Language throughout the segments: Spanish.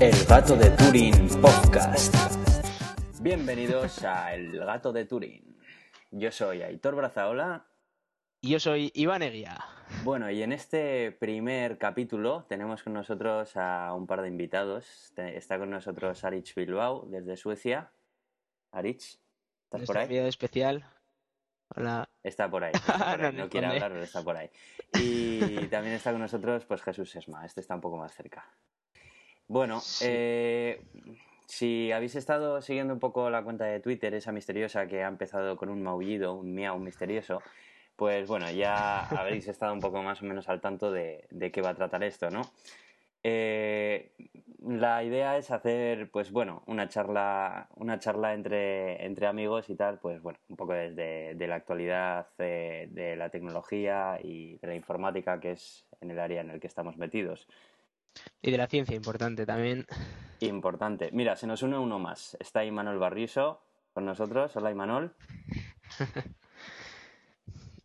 El Gato de Turín Podcast. Bienvenidos a El Gato de Turín. Yo soy Aitor Brazaola. Y yo soy Iván Eguía. Bueno, y en este primer capítulo tenemos con nosotros a un par de invitados. Está con nosotros Arich Bilbao desde Suecia. Arich, ¿estás por ahí? especial. Hola. Está por ahí. no, quiere hablar, pero está por ahí. Y también está con nosotros pues Jesús Esma. Este está un poco más cerca. Bueno, eh, si habéis estado siguiendo un poco la cuenta de Twitter, esa misteriosa que ha empezado con un maullido, un miau misterioso, pues bueno, ya habréis estado un poco más o menos al tanto de, qué va a tratar esto, ¿no? Eh, la idea es hacer, pues bueno, una charla, una charla entre, entre amigos y tal, pues bueno, un poco desde de la actualidad eh, de la tecnología y de la informática, que es en el área en el que estamos metidos. Y de la ciencia, importante también. Importante. Mira, se nos une uno más. Está Imanol Barriso con nosotros. Hola, Imanol.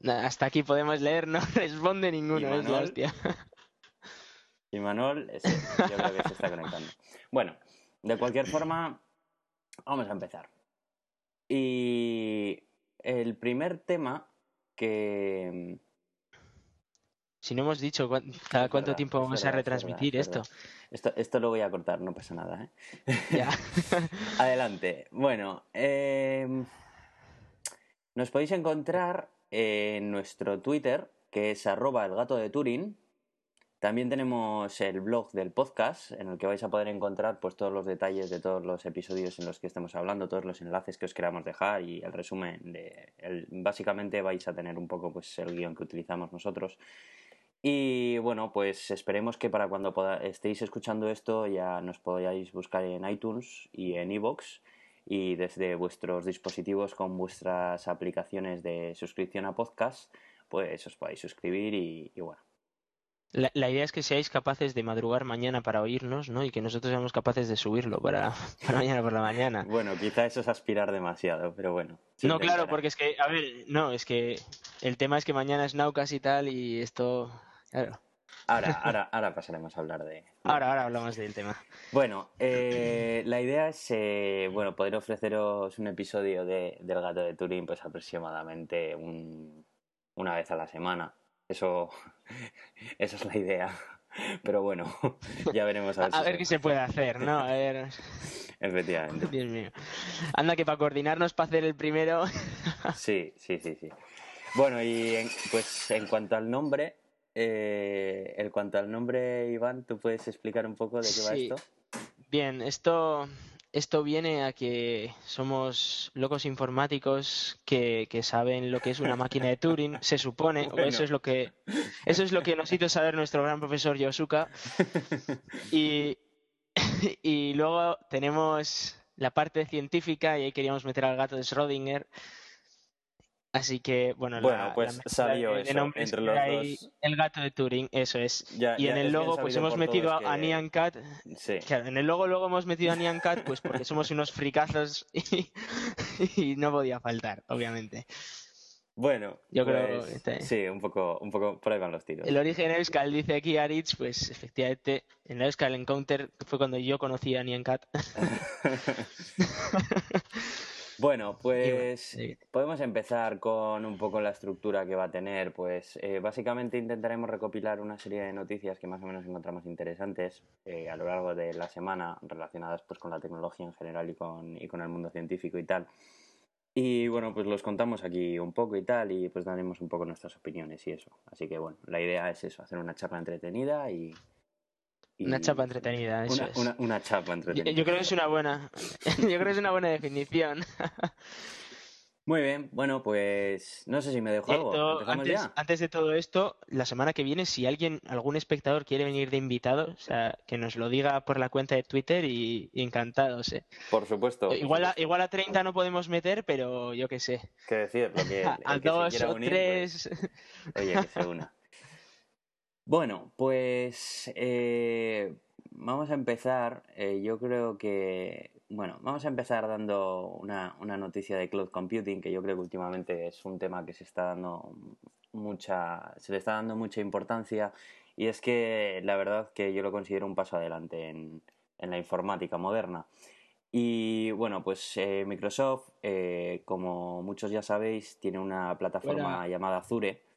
Hasta aquí podemos leer, no responde ninguno, es la hostia. Imanol, yo creo que se está conectando. Bueno, de cualquier forma, vamos a empezar. Y el primer tema que, si no hemos dicho cada cuánto tiempo vamos a retransmitir esto. esto. Esto lo voy a cortar, no pasa nada. ¿eh? Ya. Adelante. Bueno, em, nos podéis encontrar en nuestro Twitter, que es arroba el gato de Turín. También tenemos el blog del podcast, en el que vais a poder encontrar pues, todos los detalles de todos los episodios en los que estemos hablando, todos los enlaces que os queramos dejar y el resumen de... básicamente vais a tener un poco pues, el guion que utilizamos nosotros y bueno, pues esperemos que para cuando estéis escuchando esto ya nos podáis buscar en iTunes y en iVoox y desde vuestros dispositivos con vuestras aplicaciones de suscripción a podcast, pues os podáis suscribir y, bueno. La, idea es que seáis capaces de madrugar mañana para oírnos, ¿no? Y que nosotros seamos capaces de subirlo para, mañana por la mañana. Bueno, quizá eso es aspirar demasiado, pero bueno. No, claro, porque es que, a ver, no, es que el tema es que mañana es Naucas y tal y esto Claro. Ahora, ahora, ahora pasaremos a hablar de. Ahora, ahora hablamos del tema. Bueno, eh, la idea es eh, bueno poder ofreceros un episodio de, del gato de Turín, pues aproximadamente una vez a la semana. Eso, esa es la idea. Pero bueno, ya veremos a ver. a ver qué se puede hacer, ¿no? A ver. Efectivamente. Dios mío. Anda que para coordinarnos para hacer el primero. sí, sí, sí, sí. Bueno, y pues en cuanto al nombre, eh, en cuanto al nombre, Iván, ¿tú puedes explicar un poco de qué va esto? Bien, esto, esto viene a que somos locos informáticos que, saben lo que es una máquina de Turing, se supone, o eso es lo que eso es lo que nos hizo saber nuestro gran profesor Yosuka. Y, y luego tenemos la parte científica y ahí queríamos meter al gato de Schrödinger Así que, bueno, bueno pues salió eso, entre los dos. El gato de Turing, eso es. y en el logo, pues hemos metido a Nyan Cat. Sí. en el logo luego hemos metido a Nyan Cat, pues porque somos unos fricazos y, no podía faltar, obviamente. Bueno, yo creo pues, este sí, un poco, un poco por ahí van los tiros. El origen Euskal, dice aquí Aritz, pues efectivamente, en Euskal Encounter fue cuando yo conocí a Nyan Cat. Bueno, pues podemos empezar con un poco la estructura que va a tener. Pues eh, básicamente intentaremos recopilar una serie de noticias que más o menos encontramos interesantes eh, a lo largo de la semana relacionadas pues con la tecnología en general y con, y con el mundo científico y tal. Y bueno, pues los contamos aquí un poco y tal y pues daremos un poco nuestras opiniones y eso. Así que bueno, la idea es eso, hacer una charla entretenida y, una chapa entretenida, eso una, es. Una, chapa entretenida. Yo, creo que es una buena, yo creo que es una buena definición. Muy bien, bueno, pues no sé si me dejo algo. Antes, antes, de todo esto, la semana que viene, si alguien, algún espectador quiere venir de invitado, o sea, que nos lo diga por la cuenta de Twitter y, encantados, ¿eh? Por supuesto. Igual, a, igual a 30 no podemos meter, pero yo qué sé. ¿Qué decir? Lo que, a, dos o pues, tres. oye, que se una. Bueno, pues eh, vamos a empezar. Eh, yo creo que, bueno, vamos a empezar dando una, una, noticia de cloud computing, que yo creo que últimamente es un tema que se está dando mucha, se le está dando mucha importancia y es que la verdad que yo lo considero un paso adelante en, en la informática moderna. Y bueno, pues eh, Microsoft, como muchos ya sabéis, tiene una plataforma llamada Azure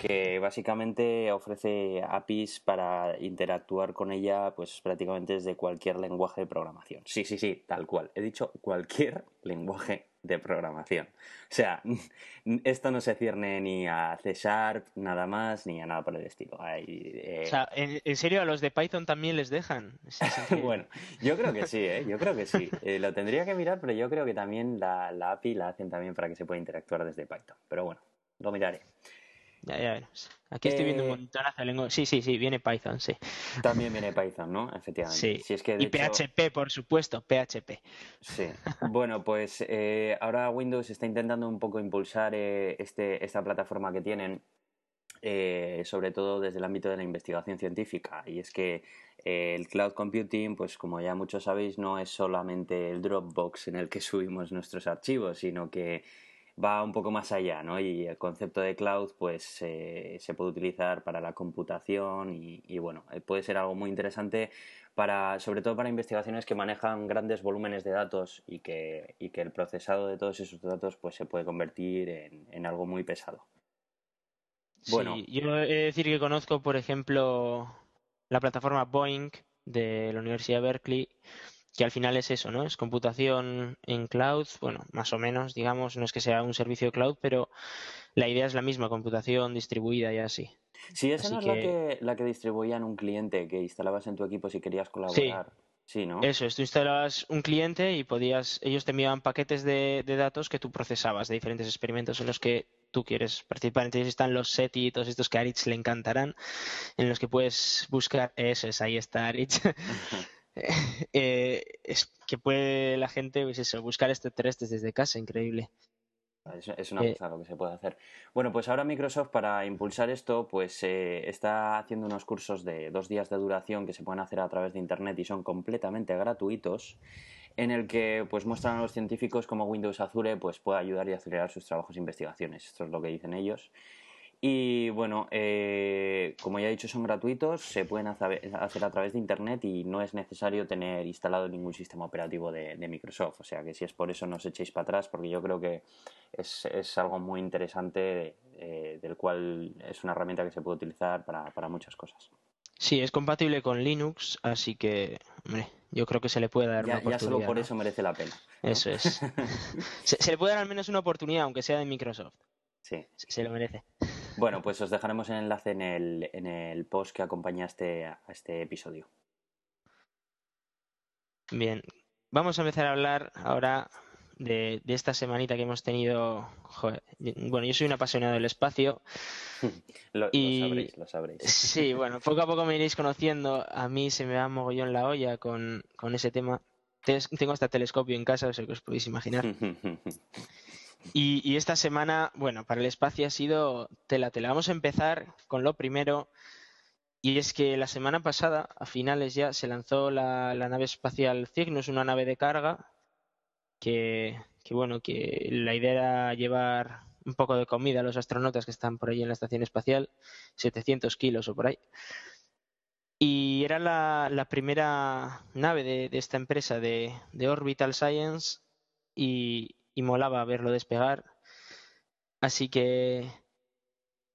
que básicamente ofrece APIs para interactuar con ella pues prácticamente desde cualquier lenguaje de programación. Sí, sí, sí, tal cual. He dicho cualquier lenguaje de programación. O sea, esto no se cierne ni a C Sharp, nada más, ni a nada por el estilo. Eh, o sea, ¿en, serio a los de Python también les dejan? bueno, yo creo que sí, ¿eh? Yo creo que sí. Eh, lo tendría que mirar, pero yo creo que también la, la API la hacen también para que se pueda interactuar desde Python. Pero bueno, lo miraré. Ya, ya. Aquí estoy viendo un eh, montón de lenguaje. Sí, sí, sí, viene Python, sí. También viene Python, ¿no? Efectivamente. Sí. y PHP, por supuesto, PHP. Sí. bueno, pues eh, ahora Windows está intentando un poco impulsar eh, este, esta plataforma que tienen, sobre todo desde el ámbito de la investigación científica. Y es que el cloud computing, pues como ya muchos sabéis, no es solamente el Dropbox en el que subimos nuestros archivos, sino que va un poco más allá, ¿no? Y el concepto de cloud, pues se puede utilizar para la computación y, bueno, eh, puede ser algo muy interesante para, sobre todo para investigaciones que manejan grandes volúmenes de datos y que, y que el procesado de todos esos datos, pues se puede convertir en, algo muy pesado. Bueno. Sí, yo he de decir que conozco, por ejemplo, la plataforma Boeing de la Universidad de Berkeley que al final es eso, ¿no? Es computación en cloud, bueno, más o menos, digamos, no es que sea un servicio de cloud, pero la idea es la misma, computación distribuida y así. Sí, esa no es la, que, la que distribuían un cliente que instalabas en tu equipo si querías colaborar. Sí. ¿no? Eso es, tú instalabas un cliente y podías, ellos te enviaban paquetes de, datos que tú procesabas de diferentes experimentos en los que tú quieres participar. Entonces están los SETI y todos estos que a Aritz le encantarán, en los que puedes buscar, eso es, ahí está Aritz. Eh, es que puede la gente pues eso, buscar extraterrestres desde casa, increíble. Es, una cosa lo que se puede hacer. Bueno, pues ahora Microsoft para impulsar esto, pues eh, está haciendo unos cursos de dos días de duración que se pueden hacer a través de internet y son completamente gratuitos, en el que pues muestran a los científicos cómo Windows Azure pues puede ayudar y acelerar sus trabajos e investigaciones. Esto es lo que dicen ellos. Y bueno, eh, como ya he dicho, son gratuitos, se pueden hacer a través de Internet y no es necesario tener instalado ningún sistema operativo de, Microsoft. O sea que si es por eso no os echéis para atrás, porque yo creo que es, es algo muy interesante eh, del cual es una herramienta que se puede utilizar para, para muchas cosas. Sí, es compatible con Linux, así que hombre, yo creo que se le puede dar una oportunidad. Ya solo por eso merece la pena. Eso es. se, se, le puede dar al menos una oportunidad, aunque sea de Microsoft. Sí. Se lo merece. Bueno, pues os dejaremos el enlace en el, en el post que acompañaste a este episodio. Bien, vamos a empezar a hablar ahora de, esta semanita que hemos tenido. bueno, yo soy un apasionado del espacio. lo, sabréis, lo sabréis. Sí, bueno, poco a poco me iréis conociendo. A mí se me va mogollón la olla con, con ese tema. Tengo hasta telescopio en casa, o sea que os podéis imaginar. Y, esta semana, bueno, para el espacio ha sido tela tela. Vamos a empezar con lo primero. Y es que la semana pasada, a finales ya, se lanzó la, nave espacial Cygnus, una nave de carga, que, bueno, que la idea era llevar un poco de comida a los astronautas que están por ahí en la estación espacial, 700 kilos o por ahí. Y era la, primera nave de, esta empresa de, de Orbital Science y, y molaba verlo despegar. Así que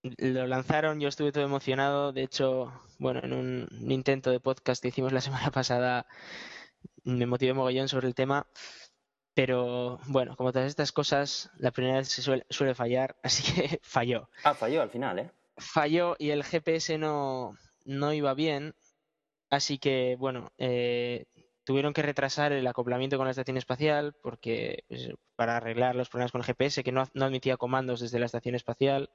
lo lanzaron, yo estuve todo emocionado. De hecho, bueno, en un, intento de podcast que hicimos la semana pasada, me motivé mogollón sobre el tema. Pero bueno, como todas estas cosas, la primera vez se suele, suele fallar, así que falló. Ah, falló al final, ¿eh? Falló y el GPS no, no iba bien. Así que, bueno, eh, tuvieron que retrasar el acoplamiento con la estación espacial porque pues, para arreglar los problemas con el GPS que no, admitía comandos desde la estación espacial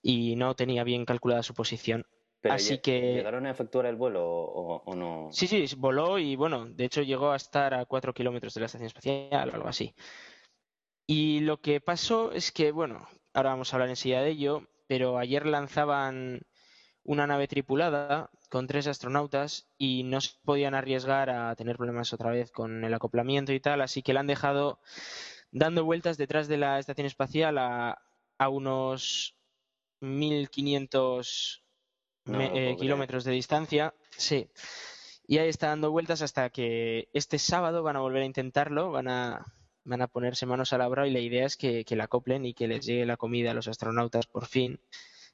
y no tenía bien calculada su posición. Así que llegaron a efectuar el vuelo o, no. Sí, sí, voló y bueno, de hecho llegó a estar a cuatro kilómetros de la estación espacial o algo así. Y lo que pasó es que, bueno, ahora vamos a hablar enseguida de ello, pero ayer lanzaban una nave tripulada con tres astronautas y no se podían arriesgar a tener problemas otra vez con el acoplamiento y tal, así que la han dejado dando vueltas detrás de la estación espacial a, a unos 1500 eh, kilómetros de distancia. Sí. Y ahí está dando vueltas hasta que este sábado van a volver a intentarlo, van a, van a ponerse manos a la obra y la idea es que, que la acoplen y que les llegue la comida a los astronautas por fin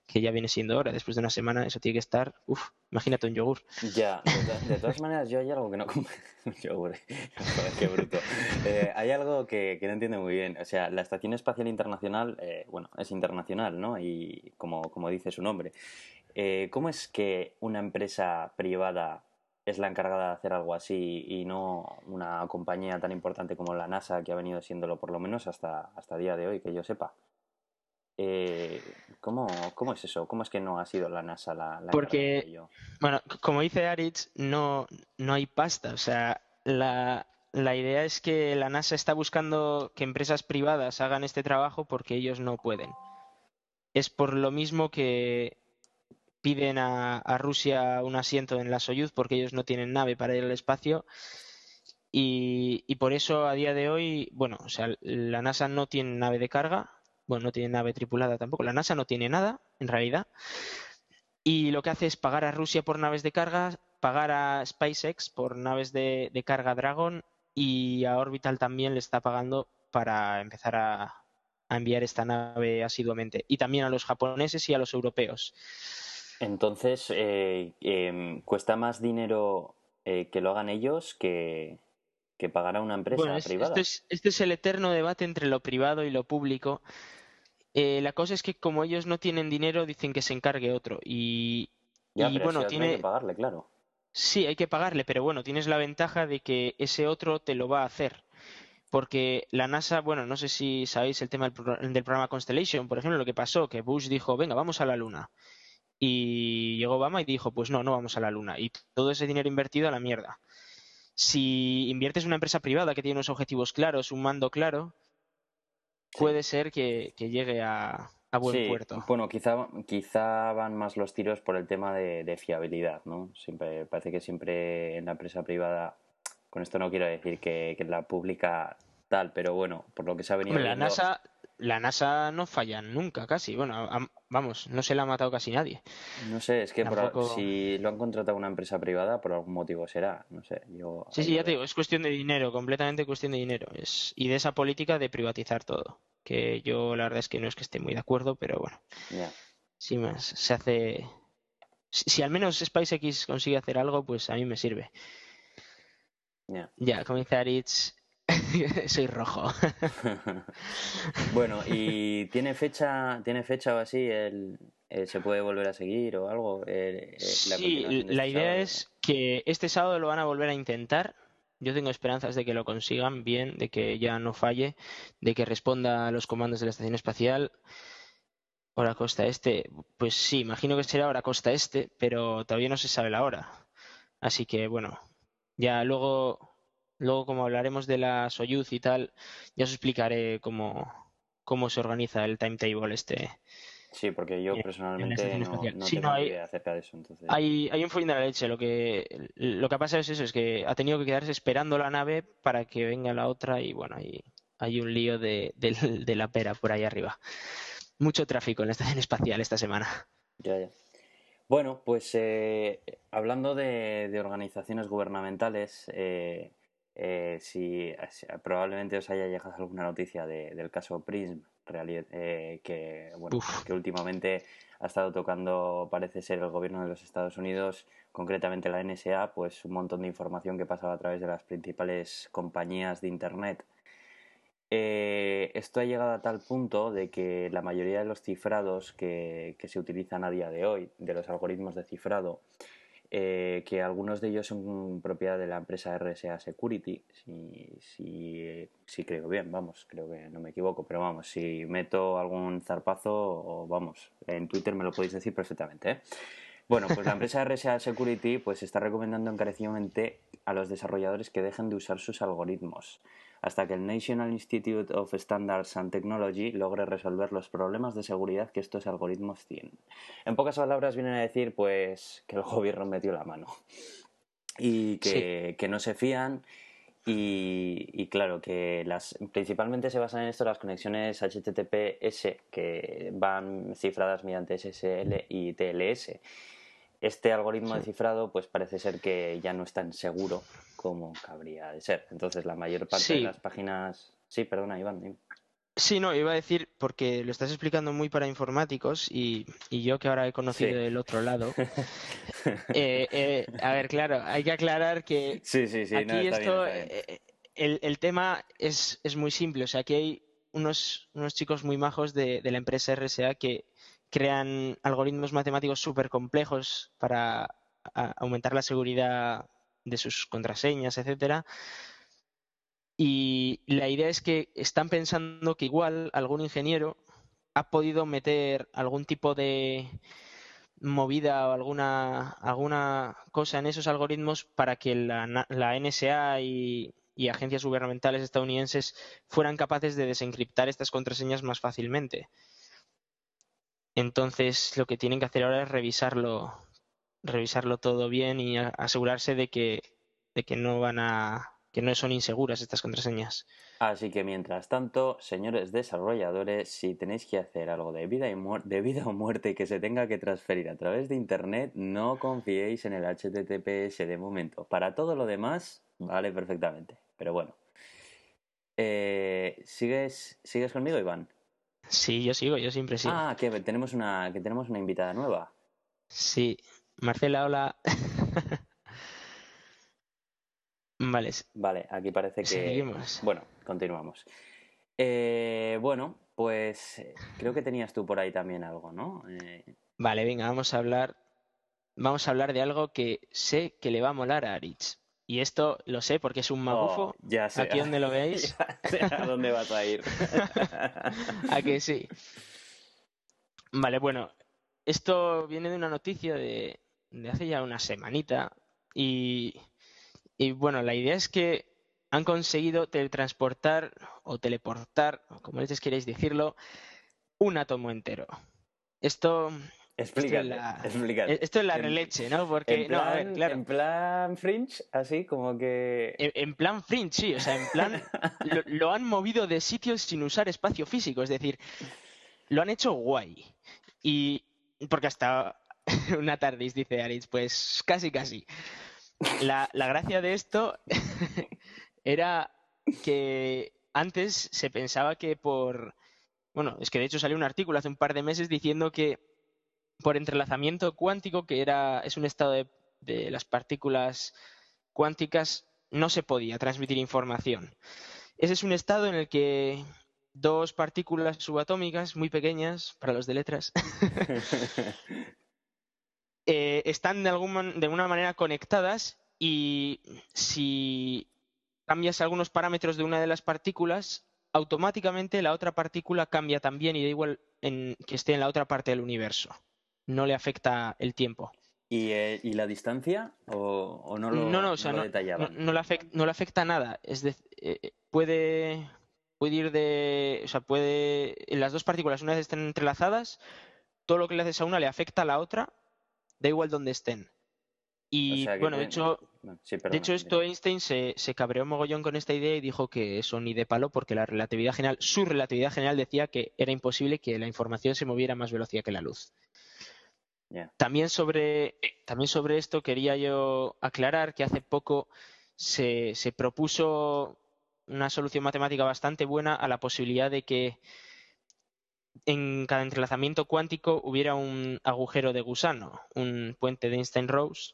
que ya viene siendo hora. Después de una semana eso tiene que estar, uff, imagínate un yogur. Ya, de, todas maneras yo hay algo que no como yogur, qué bruto. Eh, hay algo que, que, no entiendo muy bien. O sea, la Estación Espacial Internacional, eh, bueno, es internacional, ¿no? Y como, como dice su nombre. Eh, ¿Cómo es que una empresa privada es la encargada de hacer algo así y no una compañía tan importante como la NASA que ha venido siéndolo por lo menos hasta, hasta día de hoy, que yo sepa? Eh, ¿cómo, ¿Cómo es eso? ¿Cómo es que no ha sido la NASA la, la Porque, bueno, como dice Aritz, no, no hay pasta. O sea, la, la idea es que la NASA está buscando que empresas privadas hagan este trabajo porque ellos no pueden. Es por lo mismo que piden a, a, Rusia un asiento en la Soyuz porque ellos no tienen nave para ir al espacio. Y, y, por eso a día de hoy, bueno, o sea, la NASA no tiene nave de carga, bueno, no tiene nave tripulada tampoco. La NASA no tiene nada, en realidad. Y lo que hace es pagar a Rusia por naves de carga, pagar a SpaceX por naves de, carga Dragon y a Orbital también le está pagando para empezar a, enviar esta nave asiduamente. Y también a los japoneses y a los europeos. Entonces, eh, em, ¿cuesta más dinero eh, que lo hagan ellos que, que pagar a una empresa privada? este es el eterno debate entre lo privado y lo público. Eh, la cosa es que como ellos no tienen dinero, dicen que se encargue otro. Y, bueno, tiene... hay que pagarle, claro. Sí, hay que pagarle, pero bueno, tienes la ventaja de que ese otro te lo va a hacer. Porque la NASA, bueno, no sé si sabéis el tema del, del programa Constellation, por ejemplo, lo que pasó, que Bush dijo, venga, vamos a la Luna. Y llegó Obama y dijo, pues no, no vamos a la Luna. Y todo ese dinero invertido a la mierda. Si inviertes en una empresa privada que tiene unos objetivos claros, un mando claro, puede ser que, llegue a, buen puerto. Bueno, quizá, quizá van más los tiros por el tema de, fiabilidad, ¿no? Siempre, parece que siempre en la empresa privada, con esto no quiero decir que, que la pública tal, pero bueno, por lo que se ha venido. la NASA la NASA no falla nunca, casi. Bueno, vamos, no se la ha matado casi nadie. No sé, es que si lo han contratado una empresa privada, por algún motivo será. No sé, yo. Sí, sí, ya te digo, es cuestión de dinero, completamente cuestión de dinero. Es, y de esa política de privatizar todo. Que yo la verdad es que no es que esté muy de acuerdo, pero bueno. Si más, se hace. Si, al menos SpaceX consigue hacer algo, pues a mí me sirve. Ya, dice Aritz, Soy rojo. bueno, ¿y tiene fecha, tiene fecha o así? El, eh, ¿Se puede volver a seguir o algo? Eh, sí, la, este idea es que este sábado lo van a volver a intentar. Yo tengo esperanzas de que lo consigan bien, de que ya no falle, de que responda a los comandos de la estación espacial. Hora costa este, pues sí, imagino que será hora costa este, pero todavía no se sabe la hora. Así que bueno, ya luego Luego, como hablaremos de la Soyuz y tal, ya os explicaré cómo, cómo se organiza el timetable este. Sí, porque yo personalmente no, no tengo hay, idea acerca de eso. Entonces... Hay, hay un follín de la leche. Lo que, lo que ha pasado es eso, es que ha tenido que quedarse esperando la nave para que venga la otra y bueno, hay, hay un lío de, de, la pera por ahí arriba. Mucho tráfico en la estación espacial esta semana. Ya, ya. Bueno, pues eh, hablando de, de, organizaciones gubernamentales, eh, eh, si, probablemente os haya llegado alguna noticia del caso Prism, eh, que, bueno, que últimamente ha estado tocando, parece ser, el gobierno de los Estados Unidos, concretamente la NSA, pues un montón de información que pasaba a través de las principales compañías de Internet. Eh, esto ha llegado a tal punto de que la mayoría de los cifrados que, que se utilizan a día de hoy, de los algoritmos de cifrado, eh, que algunos de ellos son propiedad de la empresa RSA Security, si, si, creo bien, vamos, creo que no me equivoco, pero vamos, si meto algún zarpazo, vamos, en Twitter me lo podéis decir perfectamente. ¿eh? Bueno, pues la empresa RSA Security pues está recomendando encarecidamente a los desarrolladores que dejen de usar sus algoritmos hasta que el National Institute of Standards and Technology logre resolver los problemas de seguridad que estos algoritmos tienen. En pocas palabras vienen a decir pues que el gobierno metió la mano y que, no se fían Y, claro, que las principalmente se basan en esto las conexiones HTTPS que van cifradas mediante SSL y TLS. Este algoritmo de cifrado, pues parece ser que ya no es tan seguro como cabría de ser. Entonces, la mayor parte de las páginas. Sí, perdona, Iván. Sí, no, iba a decir, porque lo estás explicando muy para informáticos y, yo que ahora he conocido el otro lado. Eh, eh, a ver, claro, hay que aclarar que sí, sí, sí, aquí esto, eh, el, tema es, es, muy simple. O sea, aquí hay unos, unos chicos muy majos de, de la empresa RSA que crean algoritmos matemáticos súper complejos para aumentar la seguridad de sus contraseñas, etcétera y la idea es que están pensando que igual algún ingeniero ha podido meter algún tipo de movida o alguna, alguna cosa en esos algoritmos para que la, NSA y, agencias gubernamentales estadounidenses fueran capaces de desencriptar estas contraseñas más fácilmente. Entonces lo que tienen que hacer ahora es revisarlo, revisarlo todo bien y asegurarse de que, de que no van a que no son inseguras estas contraseñas. Así que mientras tanto, señores desarrolladores, si tenéis que hacer algo de vida, y de vida o muerte que se tenga que transferir a través de Internet, no confiéis en el HTTPS de momento. Para todo lo demás, vale perfectamente. Pero bueno. Eh, ¿sigues, ¿Sigues conmigo, Iván? Sí, yo sigo, yo siempre sigo. Ah, que tenemos una, que tenemos una invitada nueva. Sí. Marcela, hola. Vale. Vale, aquí parece que. Bueno, continuamos. Eh, bueno, pues creo que tenías tú por ahí también algo, ¿no? Eh, vale, venga, vamos a hablar. Vamos a hablar de algo que sé que le va a molar a Aritz. Y esto lo sé porque es un magufo. Oh, ya sé. Aquí donde lo veis. a dónde vas a ir. a que sí. Vale, bueno. Esto viene de una noticia de, de hace ya una semanita. Y y bueno, la idea es que han conseguido teletransportar o teleportar, como les queréis decirlo, un átomo entero. Esto Explícate, esto es la, releche, ¿no? Porque, en plan, claro. En plan fringe, así como que. En, plan fringe, sí. O sea, en plan. lo, han movido de sitios sin usar espacio físico. Es decir, lo han hecho guay. Y. Porque hasta una tarde, dice Aritz, pues casi, casi. La, gracia de esto era que antes se pensaba que por. Bueno, es que de hecho salió un artículo hace un par de meses diciendo que por entrelazamiento cuántico, que era es un estado de, de las partículas cuánticas, no se podía transmitir información. Ese es un estado en el que dos partículas subatómicas muy pequeñas, para los de letras, Eh, están de, algún, de alguna manera conectadas y si cambias algunos parámetros de una de las partículas, automáticamente la otra partícula cambia también y da igual en, que esté en la otra parte del universo. No le afecta el tiempo. ¿Y, eh, la distancia? ¿O, no lo, no, no, no, le afecta, nada. Es eh, puede, puede ir de. O sea, puede. Las dos partículas, una vez estén entrelazadas, todo lo que le haces a una le afecta a la otra da igual donde estén. Y bueno, de hecho, de hecho esto Einstein se, se, cabreó mogollón con esta idea y dijo que eso ni de palo porque la relatividad general, su relatividad general decía que era imposible que la información se moviera a más velocidad que la luz. También, sobre, también sobre esto quería yo aclarar que hace poco se, se propuso una solución matemática bastante buena a la posibilidad de que en cada entrelazamiento cuántico hubiera un agujero de gusano, un puente de Einstein-Rose,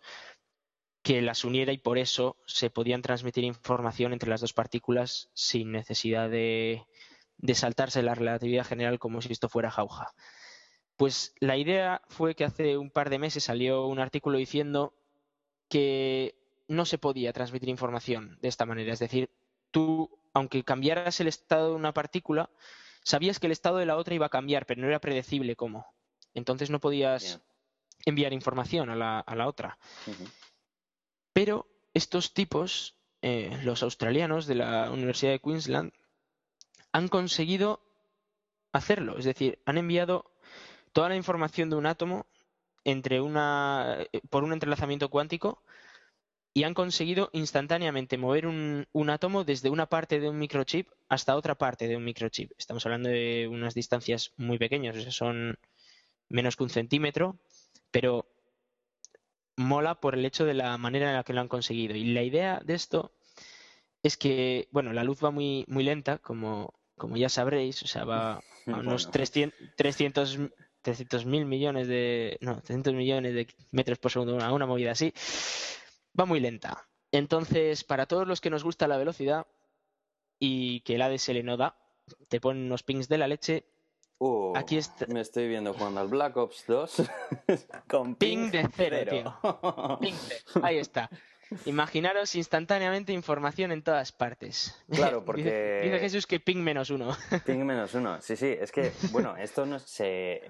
que las uniera y por eso se podían transmitir información entre las dos partículas sin necesidad de, saltarse la relatividad general como si esto fuera jauja. Pues la idea fue que hace un par de meses salió un artículo diciendo que no se podía transmitir información de esta manera. Es decir, tú, aunque cambiaras el estado de una partícula, sabías que el estado de la otra iba a cambiar, pero no era predecible cómo. Entonces no podías enviar información a la, otra. Pero estos tipos, eh, los australianos de la Universidad de Queensland, han conseguido hacerlo. Es decir, han enviado toda la información de un átomo entre una, eh, por un entrelazamiento cuántico y han conseguido instantáneamente mover un, un, átomo desde una parte de un microchip hasta otra parte de un microchip. Estamos hablando de unas distancias muy pequeñas, o sea, son menos que un centímetro, pero mola por el hecho de la manera en la que lo han conseguido. Y la idea de esto es que, bueno, la luz va muy, muy lenta, como, como ya sabréis, o sea, va a unos 300, mil millones de, no, 300 millones de metros por segundo, una, una movida así, va muy lenta. Entonces, para todos los que nos gusta la velocidad y que el ADSL no da, te ponen unos pings de la leche Uh, Aquí Me estoy viendo jugando al Black Ops 2 con ping, de cero, tío. Ping Ahí está. Imaginaros instantáneamente información en todas partes. Claro, porque. Dice, Jesús que ping menos uno. Ping menos uno, sí, sí. Es que, bueno, esto no se,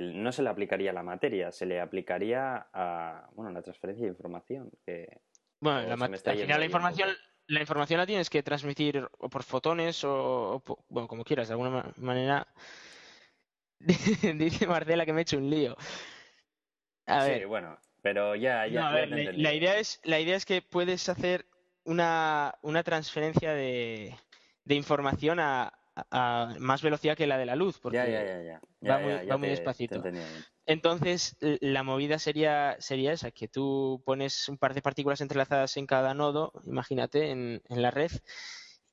no se le aplicaría a la materia, se le aplicaría a bueno, la transferencia de información. Que, bueno, la al final la información, la información la tienes que transmitir o por fotones o, bueno, como quieras, de alguna manera Dice Marcela que me he hecho un lío. A sí, bueno, pero ya, ya. la, idea es, la idea es que puedes hacer una, una transferencia de, de información a, a, más velocidad que la de la luz, porque va, muy, va muy, despacito. Entonces, la movida sería, sería esa, que tú pones un par de partículas entrelazadas en cada nodo, imagínate, en, en la red,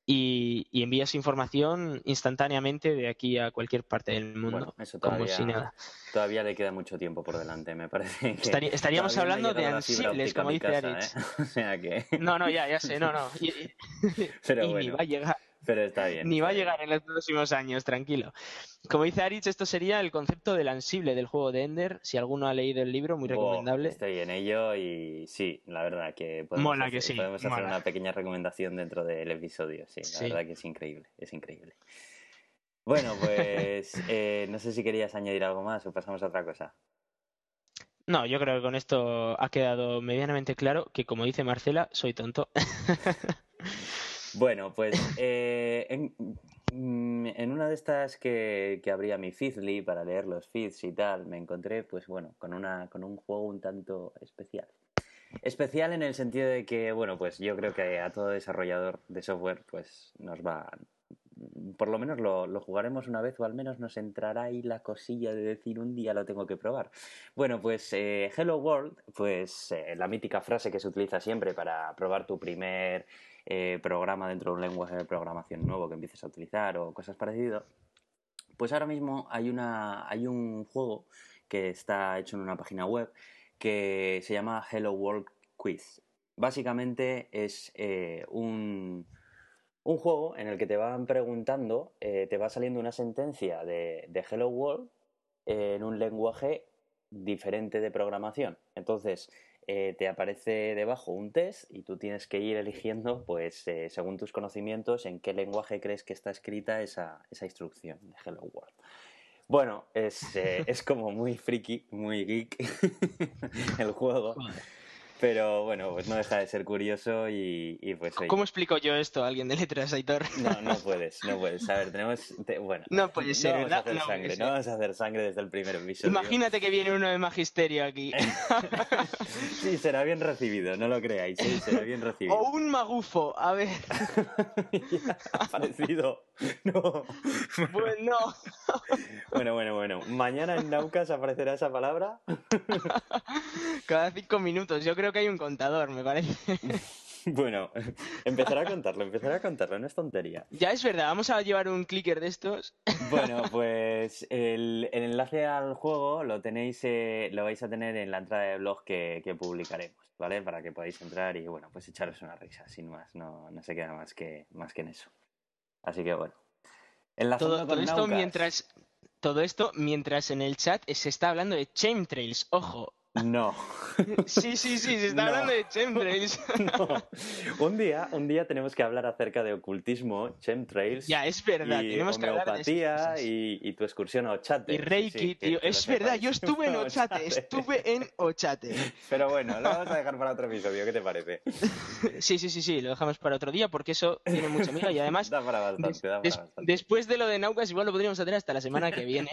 y, envías información instantáneamente de aquí a cualquier parte del mundo. eso todavía, todavía le queda mucho tiempo por delante, me parece. estaríamos hablando de ansibles, como dice Aritz. ¿eh? No, no, ya, ya sé, no, no. Y, Pero ni va a llegar. Pero está bien. Ni va a llegar en los próximos años, tranquilo. Como dice Aritz, esto sería el concepto del ansible del juego de Ender. Si alguno ha leído el libro, muy recomendable. estoy en ello y sí, la verdad que podemos Mola hacer, que sí, podemos hacer una pequeña recomendación dentro del episodio. Sí, la verdad que es increíble, es increíble. Bueno, pues eh, no sé si querías añadir algo más o pasamos a otra cosa. No, yo creo que con esto ha quedado medianamente claro que, como dice Marcela, soy tonto. Bueno, pues eh, mm, en, una de estas que, abría mi Feedly para leer los feeds y tal, me encontré, pues bueno, con, una, con un juego un tanto especial. Especial en el sentido de que, bueno, pues yo creo que a todo desarrollador de software, pues nos va, por lo menos lo, lo, jugaremos una vez o al menos nos entrará ahí la cosilla de decir un día lo tengo que probar. Bueno, pues eh, Hello World, pues eh, la mítica frase que se utiliza siempre para probar tu primer eh, programa dentro de un lenguaje de programación nuevo que empieces a utilizar o cosas parecidas, pues ahora mismo hay, una, hay un juego que está hecho en una página web que se llama Hello World Quiz. Básicamente es eh, un, un, juego en el que te van preguntando, eh, te va saliendo una sentencia de, de Hello World en un lenguaje diferente de programación. Entonces, eh, te aparece debajo un test y tú tienes que ir eligiendo, pues, eh, según tus conocimientos, en qué lenguaje crees que está escrita esa, esa instrucción de Hello World. Bueno, es, eh, es como muy friki, muy geek el juego. Pero bueno, pues no deja de ser curioso y, pues... ¿Cómo explico yo esto a alguien de letras, Aitor? No, no puedes, no puedes. A ver, tenemos... bueno, no puede ser, no vamos a hacer sangre, no vamos a hacer sangre desde el primer episodio. Imagínate que viene uno de magisterio aquí. sí, será bien recibido, no lo creáis, sí, será bien recibido. O un magufo, a ver. ha parecido. No. Pues no. bueno, bueno, bueno. Mañana en Naucas aparecerá esa palabra. Cada cinco minutos, yo creo creo que hay un contador, me parece. Bueno, empezará a contarlo, empezará a contarlo, no es tontería. Ya es verdad, vamos a llevar un clicker de estos. Bueno, pues el, enlace al juego lo tenéis, eh, lo vais a tener en la entrada de blog que, publicaremos, ¿vale? Para que podáis entrar y bueno, pues echaros una risa, sin más, no, no se queda más que, más que en eso. Así que bueno. Todo, todo esto mientras todo esto mientras en el chat se está hablando de chemtrails, ojo, no. Sí, sí, sí, se está hablando de chemtrails. No. Un día, un día tenemos que hablar acerca de ocultismo, chemtrails. Ya, es verdad, y tenemos que hablar de y, y, tu excursión a Ochate. Y Reiki, tío. Es verdad, yo estuve en Ochate, estuve en Ochate. Pero bueno, lo vamos a dejar para otro episodio, ¿qué te parece? Sí, sí, sí, sí, lo dejamos para otro día porque eso tiene mucha amiga y además. Da para bastante, da para bastante. Después de lo de Naucas, igual lo podríamos hacer hasta la semana que viene.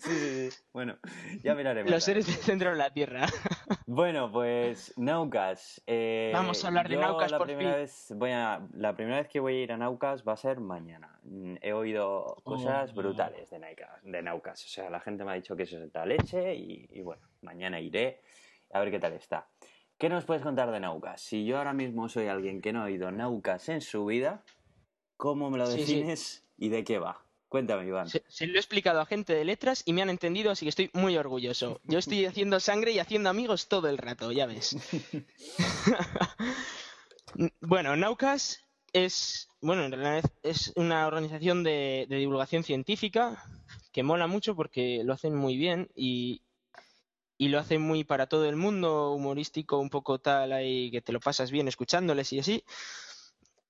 Sí, sí, sí. Bueno, ya miraremos. Los seres del centro de la Tierra. Bueno, pues Naucas. Eh, Vamos a hablar de Naucas la por primera fin. Vez, voy a, la primera vez que voy a ir a Naucas va a ser mañana. Mm, He oído cosas Oh. brutales de Naucas, de Naucas. O sea, la gente me ha dicho que eso es de leche y, y bueno, mañana iré a ver qué tal está. ¿Qué nos puedes contar de Naucas? Si yo ahora mismo soy alguien que no ha oído Naucas en su vida, ¿cómo me lo Sí, sí. defines y de qué va? Cuéntame, Iván. Se, se lo he explicado a gente de letras y me han entendido, así que estoy muy orgulloso. Yo estoy haciendo sangre y haciendo amigos todo el rato, ya ves. bueno, Naucas es, bueno, en realidad es una organización de, de divulgación científica que mola mucho porque lo hacen muy bien y, y lo hacen muy para todo el mundo, humorístico, un poco tal ahí que te lo pasas bien escuchándoles y así.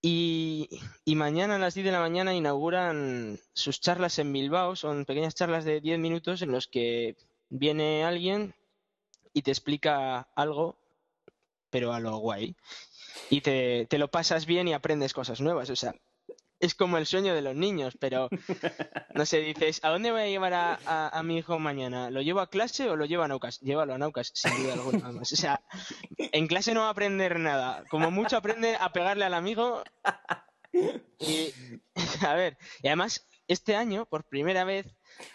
Y, mañana a las 10 de la mañana inauguran sus charlas en Bilbao. Son pequeñas charlas de 10 minutos en los que viene alguien y te explica algo, pero a lo guay. Y te, te lo pasas bien y aprendes cosas nuevas. O sea, es como el sueño de los niños, pero no sé, dices, ¿a dónde voy a llevar a, a- a mi hijo mañana? ¿Lo llevo a clase o lo llevo a Naucas? Llévalo a Naucas, sin duda alguna. vamos. O sea, en clase no va a aprender nada. Como mucho aprende a pegarle al amigo. Y, a ver, y además, este año, por primera vez,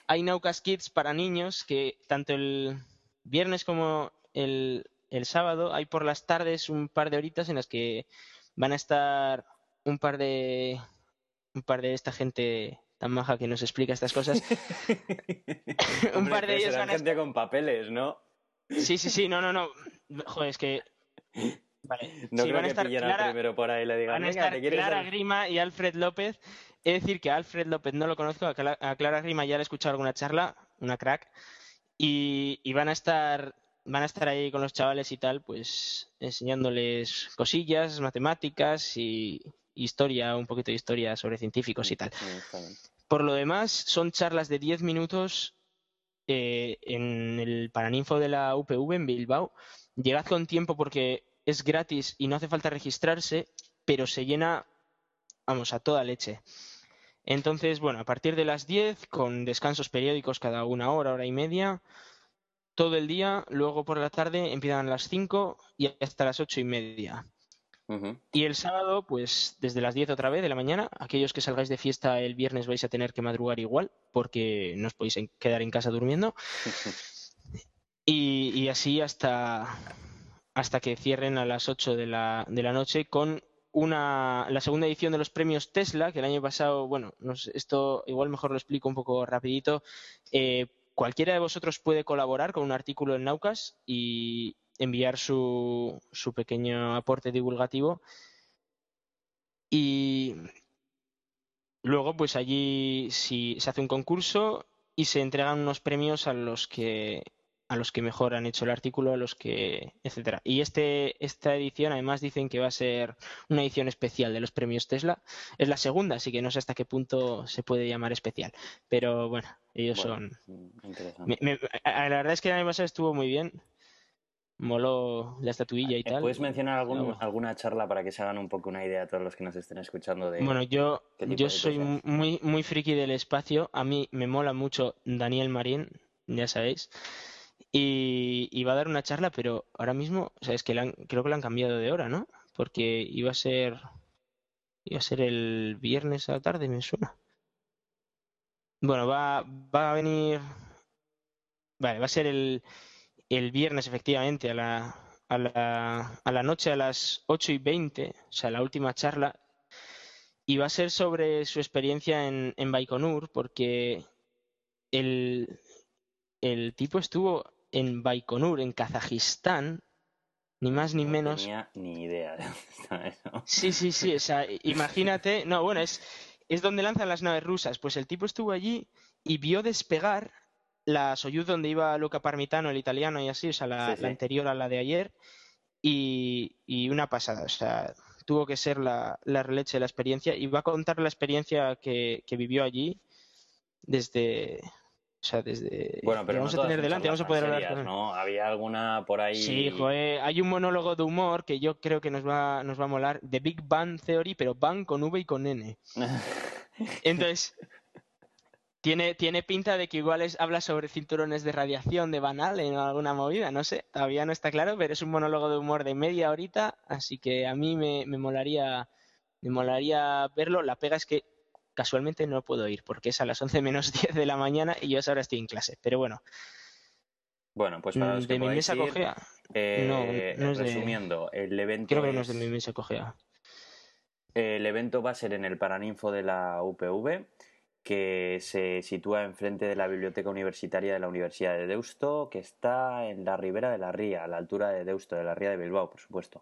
hay Naucas Kids para niños que tanto el viernes como el, el sábado hay por las tardes un par de horitas en las que van a estar un par de un par de esta gente tan maja que nos explica estas cosas. un Hombre, par de ellos van a gente con papeles, ¿no? Sí, sí, sí, no, no, no. Joder, es que. Vale. No Sí, creo van a estar Clara, primero por ahí le digan, van a venga, estar ¿te quieres Clara al-?" Grima y Alfred López. Es decir, que a Alfred López no lo conozco, a Clara Grima ya le he escuchado alguna charla, una crack, y, y van a estar van a estar ahí con los chavales y tal, pues enseñándoles cosillas, matemáticas y historia, un poquito de historia sobre científicos y tal. Bien. Por lo demás, son charlas de 10 minutos eh, en el Paraninfo de la UPV en Bilbao. Llegad con tiempo porque es gratis y no hace falta registrarse, pero se llena, vamos, a toda leche. Entonces, bueno, a partir de las 10, con descansos periódicos cada una hora, hora y media, todo el día, luego por la tarde empiezan a las 5 y hasta las ocho y media. Y el sábado, pues desde las 10 otra vez de la mañana, aquellos que salgáis de fiesta el viernes vais a tener que madrugar igual, porque no os podéis en- quedar en casa durmiendo. Y, y así hasta, hasta que cierren a las 8 de la, de la noche con una, la segunda edición de los premios Tesla, que el año pasado, bueno, no sé, esto igual mejor lo explico un poco rapidito. Eh, cualquiera de vosotros puede colaborar con un artículo en Naucas y enviar su, su pequeño aporte divulgativo. Y luego, pues allí si se hace un concurso y se entregan unos premios a los que a los que mejor han hecho el artículo, a los que, etcétera. Y este, esta edición, además, dicen que va a ser una edición especial de los premios Tesla. Es la segunda, así que no sé hasta qué punto se puede llamar especial. Pero bueno, ellos Bueno, son. mm, me- me- la verdad es que el año pasado estuvo muy bien. Moló la estatuilla y Eh, tal. ¿Puedes mencionar algún- alguna charla para que se hagan un poco una idea a todos los que nos estén escuchando de... Bueno, yo, ¿Qué tipo yo soy cosas? muy, muy friki del espacio. A mí me mola mucho Daniel Marín, ya sabéis. Y, y va a dar una charla, pero ahora mismo, o sea, es que la han- creo que la han cambiado de hora, ¿no? Porque iba a ser, iba a ser el viernes a la tarde, me suena. Bueno, va, va a venir, vale, va a ser el, el viernes efectivamente a la, a la, a la noche a las 8 y 20, o sea, la última charla, y va a ser sobre su experiencia en, en Baikonur, porque el, el tipo estuvo en Baikonur, en Kazajistán, ni más ni no menos. tenía ni idea de dónde está eso. Sí, sí, sí, o sea, imagínate, no, bueno, es, es donde lanzan las naves rusas. Pues el tipo estuvo allí y vio despegar la Soyuz donde iba Luca Parmitano, el italiano, y así, o sea, la, Sí, sí. la anterior a la de ayer, y, y una pasada, o sea, tuvo que ser la, la releche de la experiencia, y va a contar la experiencia que, que vivió allí desde, o sea, desde... Bueno, pero vamos no a tener delante, vamos a poder hablar. ¿no? Había alguna por ahí... Sí, joder, hay un monólogo de humor que yo creo que nos va, nos va a molar, de Big Bang Theory, pero Bang con V y con N. Entonces, Tiene, tiene pinta de que igual es, habla sobre cinturones de radiación de Banal en alguna movida, no sé, todavía no está claro, pero es un monólogo de humor de media horita, así que a mí me, me molaría me molaría verlo. La pega es que casualmente no puedo ir porque es a las 11 menos 10 de la mañana y yo ahora estoy en clase, pero bueno. Bueno, pues para los que de mi mesa ir, cogea. eh, no, no es de- resumiendo, el evento Creo que no es de mi mesa cogea. El evento va a ser en el Paraninfo de la UPV, que se sitúa enfrente de la Biblioteca Universitaria de la Universidad de Deusto, que está en la ribera de la Ría, a la altura de Deusto, de la Ría de Bilbao, por supuesto.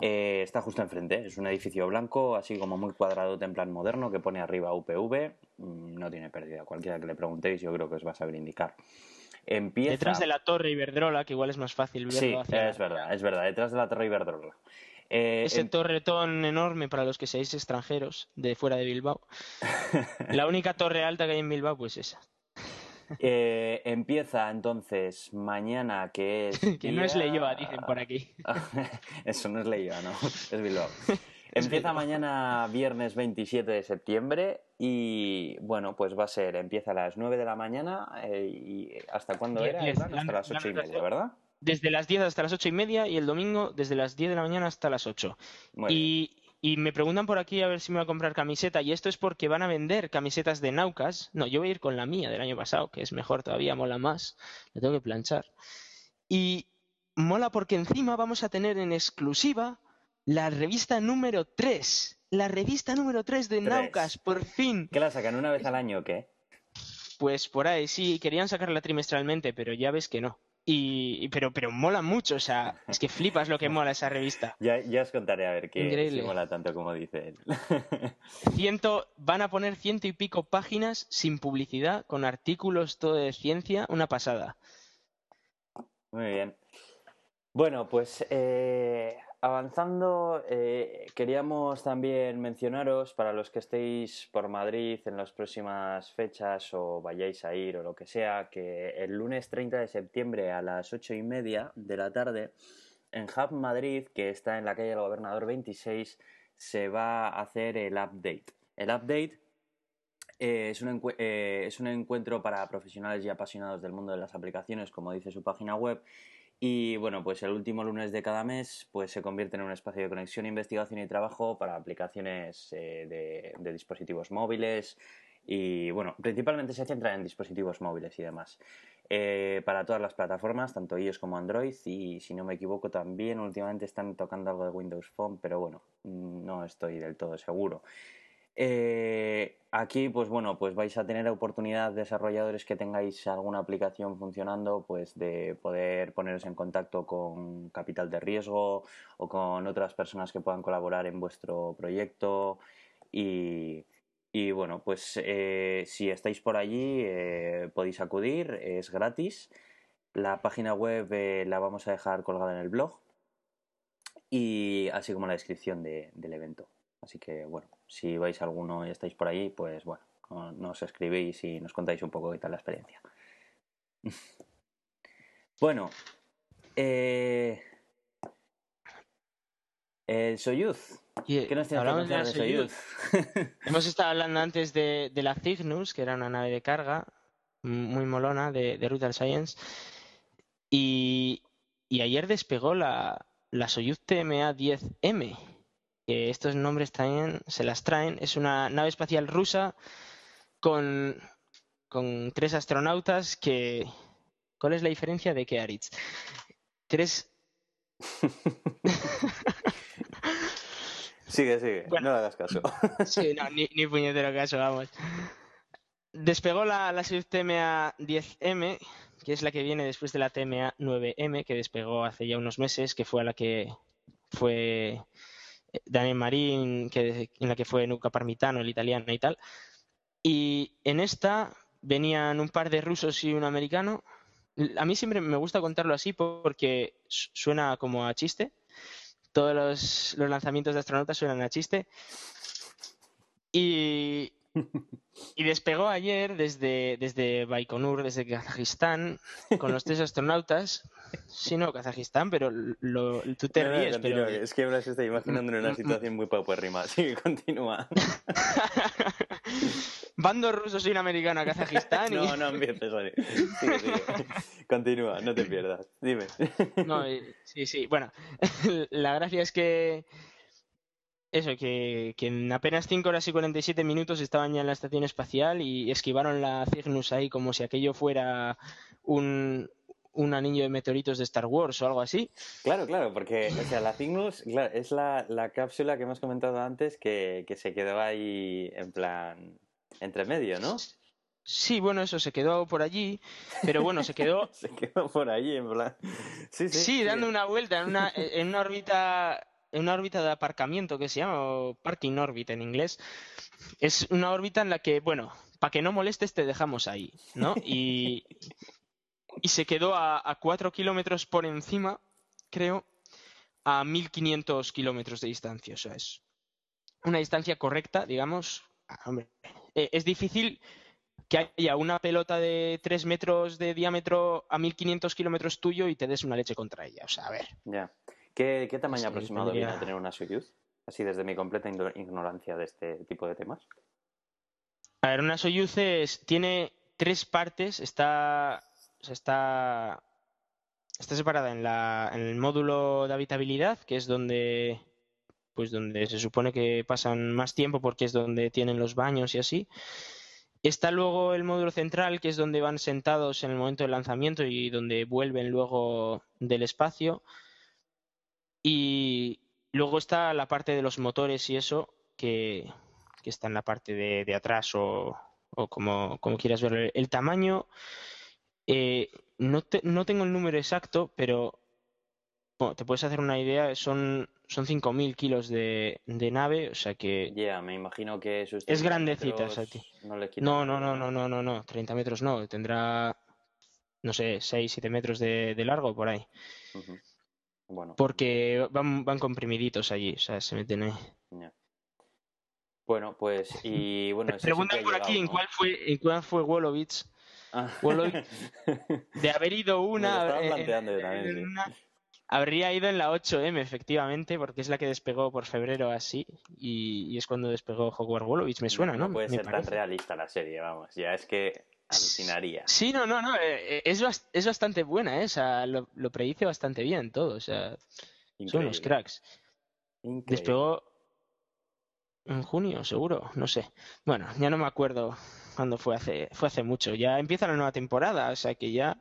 Eh, está justo enfrente, es un edificio blanco, así como muy cuadrado en plan moderno, que pone arriba UPV. Mm, No tiene pérdida, cualquiera que le preguntéis, yo creo que os va a saber indicar. Empieza... Detrás de la torre Iberdrola, que igual es más fácil verlo Sí, hacia es verdad, es verdad, detrás de la Torre Iberdrola. Eh, ese torretón enorme para los que seáis extranjeros de fuera de Bilbao. La única torre alta que hay en Bilbao, pues esa. Eh, empieza entonces mañana, que es. Que no es Leyoa, dicen por aquí. Eso no es Leyoa, no, es Bilbao. Empieza mañana, viernes 27 de septiembre, y bueno, pues va a ser, empieza a las 9 de la mañana, eh, y ¿hasta cuándo era? Hasta las la 8 y media. ¿verdad? Desde las 10 hasta las ocho y media y el domingo desde las 10 de la mañana hasta las 8. Muy bien. Y, y me preguntan por aquí a ver si me voy a comprar camiseta. Y esto es porque van a vender camisetas de Naucas. No, yo voy a ir con la mía del año pasado, que es mejor todavía, mola más. La tengo que planchar. Y mola porque encima vamos a tener en exclusiva la revista número 3. La revista número 3 de Tres. Naucas, por fin. ¿Qué la sacan una vez al año o qué? Pues por ahí sí, querían sacarla trimestralmente, pero ya ves que no. Y, pero, pero mola mucho, o sea, es que flipas lo que mola esa revista. Ya, ya os contaré a ver qué Increíble. si mola tanto como dice él. Ciento, van a poner ciento y pico páginas sin publicidad, con artículos todo de ciencia, una pasada. Muy bien. Bueno, pues eh, avanzando, eh, queríamos también mencionaros para los que estéis por Madrid en las próximas fechas o vayáis a ir o lo que sea, que el lunes 30 de septiembre a las ocho y media de la tarde en Hub Madrid, que está en la calle del Gobernador 26, se va a hacer el update. El update eh, eh, es un encuentro para profesionales y apasionados del mundo de las aplicaciones, como dice su página web. Y bueno, pues el último lunes de cada mes pues se convierte en un espacio de conexión, investigación y trabajo para aplicaciones eh, de, dispositivos móviles y bueno, principalmente se centra en dispositivos móviles y demás. Eh, para todas las plataformas, tanto iOS como Android y si no me equivoco también últimamente están tocando algo de Windows Phone, pero bueno, no estoy del todo seguro. Eh, aquí, pues bueno, pues vais a tener oportunidad, desarrolladores que tengáis alguna aplicación funcionando, pues de poder poneros en contacto con capital de riesgo o con otras personas que puedan colaborar en vuestro proyecto. Y, bueno, pues eh, si estáis por allí, eh, podéis acudir, es gratis. La página web la vamos a dejar colgada en el blog y así como la descripción de- del evento. Así que bueno, si vais alguno y estáis por ahí, pues bueno, no- nos escribís y nos contáis un poco qué tal la experiencia. bueno, eh, el Soyuz. Y, ¿Qué nos hablamos de la Soyuz. Soyuz? Hemos estado hablando antes de, de la Cygnus, que era una nave de carga muy molona de, de Rutal Science. Y, y ayer despegó la, la Soyuz TMA-10M, que estos nombres también se las traen. Es una nave espacial rusa con, con tres astronautas que... ¿Cuál es la diferencia de qué, Aritz? Tres... sigue, sigue, Bueno. no le hagas caso. Sí, no, ni, ni puñetero caso, vamos. Despegó la, la Soyuz TMA 10M, que es la que viene después de la TMA 9M, que despegó hace ya unos meses, que fue a la que fue Daniel Marín, que, en la que fue Nuca Parmitano, el italiano y tal. Y en esta venían un par de rusos y un americano. A mí siempre me gusta contarlo así porque su- suena como a chiste. Todos los, los lanzamientos de astronautas suenan a chiste. Y, y despegó ayer desde, desde Baikonur, desde Kazajistán, con los tres astronautas. Sí, no, Kazajistán, pero lo, tú te No, no, ríes, pero... continúa, Es que me las estoy imaginando en una situación muy paupérrima. Sigue, continúa. bando ruso soy un americano a Kazajistán. y... No, no empieces, Sony. Sigue, sigue. Continúa, no te pierdas. Dime. No, sí, sí. Bueno, la gracia es que. Eso, que, que en apenas 5 horas y 47 minutos estaban ya en la estación espacial y esquivaron la Cygnus ahí como si aquello fuera un, un anillo de meteoritos de Star Wars o algo así. Claro, claro, porque o sea, la Cygnus claro, es la, la cápsula que hemos comentado antes que, que se quedó ahí en plan entre medio, ¿no? Sí, bueno, eso se quedó por allí, pero bueno, se quedó. se quedó por allí, en plan. Sí, sí. Sí, dando una vuelta en una, en una órbita. En una órbita de aparcamiento que se llama o parking orbit en inglés. Es una órbita en la que, bueno, para que no molestes te dejamos ahí, ¿no? Y, y se quedó a, a 4 kilómetros por encima, creo, a 1500 kilómetros de distancia. O sea, es una distancia correcta, digamos. Ah, hombre, eh, es difícil que haya una pelota de 3 metros de diámetro a 1500 kilómetros tuyo y te des una leche contra ella. O sea, a ver. Ya. ¿Qué, qué tamaño Sí, aproximado tendría- viene a tener una Soyuz? Así desde mi completa igno- ignorancia de este tipo de temas. A ver, una Soyuz es- tiene tres partes. Está, o sea, está, está separada en, la, en el módulo de habitabilidad, que es donde, pues donde se supone que pasan más tiempo porque es donde tienen los baños y así. Está luego el módulo central, que es donde van sentados en el momento del lanzamiento y donde vuelven luego del espacio. Y luego está la parte de los motores y eso, que, que está en la parte de, de atrás o, o como, como quieras ver. El, tamaño, eh, no, te- no tengo el número exacto, pero bueno, te puedes hacer una idea, son, son 5.000 kilos de, de nave, o sea que... Ya, me imagino que sus Es 30 grandecita, No, le No, no, no, no, no, no, no, 30 metros no, tendrá, no sé, 6, 7 metros de, de largo por ahí, Ujú. Bueno, porque van, van comprimiditos allí, o sea, se meten ahí. Bueno, pues, y bueno, sí Preguntan ha por aquí en cuál fue, en cuál fue Wolowitz. Ah. Wolowitz, de haber ido una, planteando yo también, en sí. una- habría ido en la 8M, efectivamente, porque es la que despegó por febrero así, y, y es cuando despegó Hogwarts Wolowitz, me suena, ¿no? No puede Me ser tan realista la serie, vamos. Ya es que alucinaría. Sí, no, no, no, eh, eh, es, es bastante buena, ¿eh? O sea, lo, lo predice bastante bien todo, o sea, son unos Increíble. cracks. Increíble. Despegó en junio, seguro, no sé. Bueno, ya no me acuerdo cuándo fue hace, fue hace mucho. Ya empieza la nueva temporada, o sea que ya.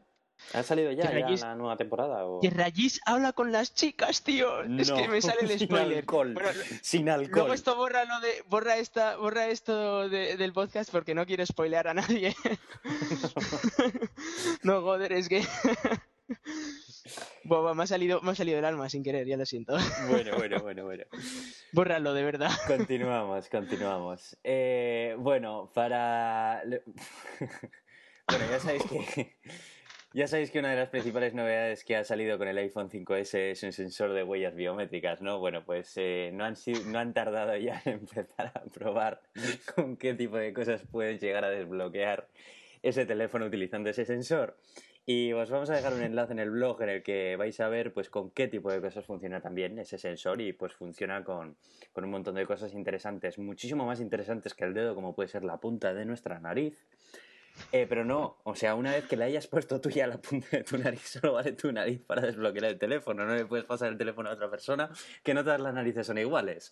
¿Ha salido ya, Que ya la nueva temporada? O... Que Rayis habla con las chicas, tío. Es que No, me sale el sin spoiler. alcohol, Bueno, sin Luego alcohol. esto borra lo de borra esta borra esto de- del podcast porque no quiero spoilear a nadie. no, joder, es que Boba, me ha salido me ha salido el alma sin querer, ya lo siento. Bueno, bueno, bueno, bueno. Bórralo de verdad. Continuamos, continuamos. Eh, bueno, para... bueno, ya sabéis que... Ya sabéis que una de las principales novedades que ha salido con el iPhone 5S es un sensor de huellas biométricas, ¿no? Bueno, pues eh, no, han no han tardado ya en empezar a probar con qué tipo de cosas pueden llegar a desbloquear ese teléfono utilizando ese sensor. Y os vamos a dejar un enlace en el blog en el que vais a ver pues con qué tipo de cosas funciona también ese sensor y pues funciona con, con un montón de cosas interesantes, muchísimo más interesantes que el dedo, como puede ser la punta de nuestra nariz. Eh, pero no, o sea, una vez que le hayas puesto tú ya la punta de tu nariz, solo vale tu nariz para desbloquear el teléfono. No le puedes pasar el teléfono a otra persona, que no todas las narices son iguales.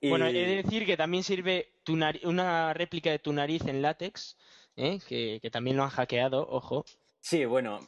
Y- Bueno, he de decir que también sirve tu una réplica de tu nariz en látex, ¿eh? que, que también lo han hackeado, ojo. Sí, bueno,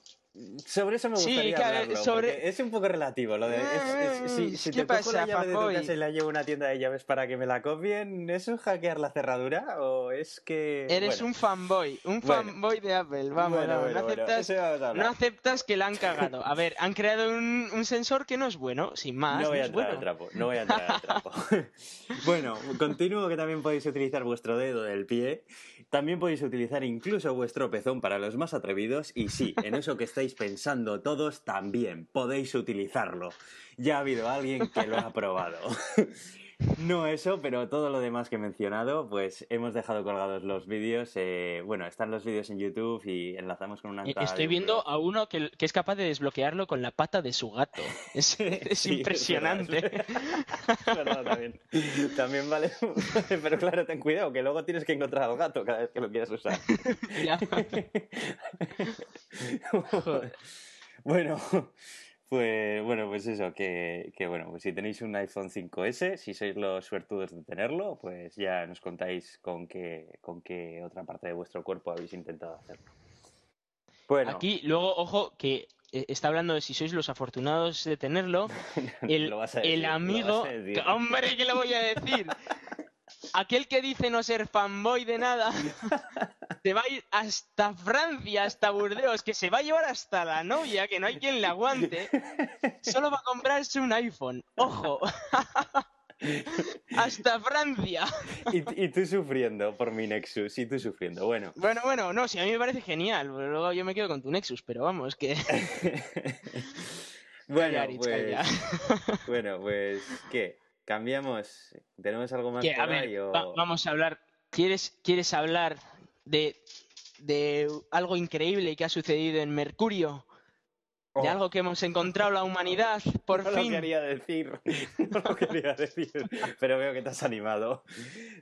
sobre eso me Sí, gustaría claro, hablarlo, sobre- es un poco relativo lo de... es- es- si, si ¿qué te cojo la pasa, llave de tu casa y la llevo a una tienda de llaves para que me la copien, ¿es un hackear la cerradura o es que...? Eres bueno, un fanboy, un Bueno. fanboy de Apple, vamos, bueno, no, aceptas, no aceptas que la han cagado. A ver, han creado un, un sensor que no es bueno, sin más, No voy a entrar bueno. al trapo, no voy a entrar al trapo. bueno, continúo que también podéis utilizar vuestro dedo del pie. También podéis utilizar incluso vuestro pezón para los más atrevidos. Y sí, en eso que estáis pensando todos, también podéis utilizarlo. Ya ha habido alguien que lo ha probado. No eso, pero todo lo demás que he mencionado, pues hemos dejado colgados los vídeos. Eh, bueno, están los vídeos en YouTube y enlazamos con una... Estoy viendo a uno que, es capaz de desbloquearlo con la pata de su gato. Es, impresionante. también. también vale. Pero claro, ten cuidado, que luego tienes que encontrar al gato cada vez que lo quieras usar. bueno, pues bueno, pues eso, que, bueno, pues si tenéis un iPhone 5S, si sois los suertudos de tenerlo, pues ya nos contáis con qué, con qué otra parte de vuestro cuerpo habéis intentado hacerlo. Bueno. Aquí, luego, ojo, que eh, está hablando de si sois los afortunados de tenerlo. El, el amigo. ¡Hombre, qué le voy a decir! aquel que dice no ser fanboy de nada, se va a ir hasta Francia, hasta Burdeos, que se va a llevar hasta la novia, que no hay quien le aguante, solo va a comprarse un iPhone. ¡Ojo! hasta Francia. Y, tú sufriendo por mi Nexus, y tú sufriendo, bueno. Bueno, bueno, no, sí, a mí me parece genial, luego yo me quedo con tu Nexus, pero vamos, que... bueno, pues... bueno, pues, ¿qué? Cambiamos. ¿Tenemos algo más por ahí, vamos a hablar. ¿Quieres, quieres hablar de, de algo increíble que ha sucedido en Mercurio? De oh. algo que hemos encontrado la humanidad, por no fin. Lo quería decir, no lo quería decir, pero veo que te has animado.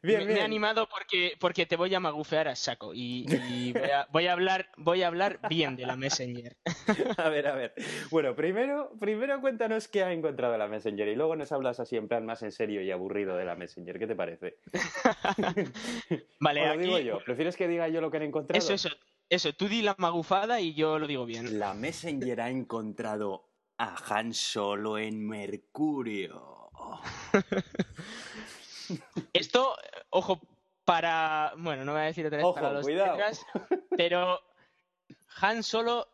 Bien, me, bien. me he animado porque, porque te voy a magufear a saco y, voy, a, voy, a, hablar, voy a hablar bien de la Messenger. A ver, a ver. Bueno, primero, primero cuéntanos qué ha encontrado la Messenger y luego nos hablas así en plan más en serio y aburrido de la Messenger. ¿Qué te parece? vale, o lo digo yo. ¿Prefieres que diga yo lo que han encontrado? Eso, eso. Eso, tú di la magufada y yo lo digo bien. La Messenger ha encontrado a Han Solo en Mercurio. Esto, ojo, para. Bueno, no voy a decir otra vez para los cuidado. pero Han Solo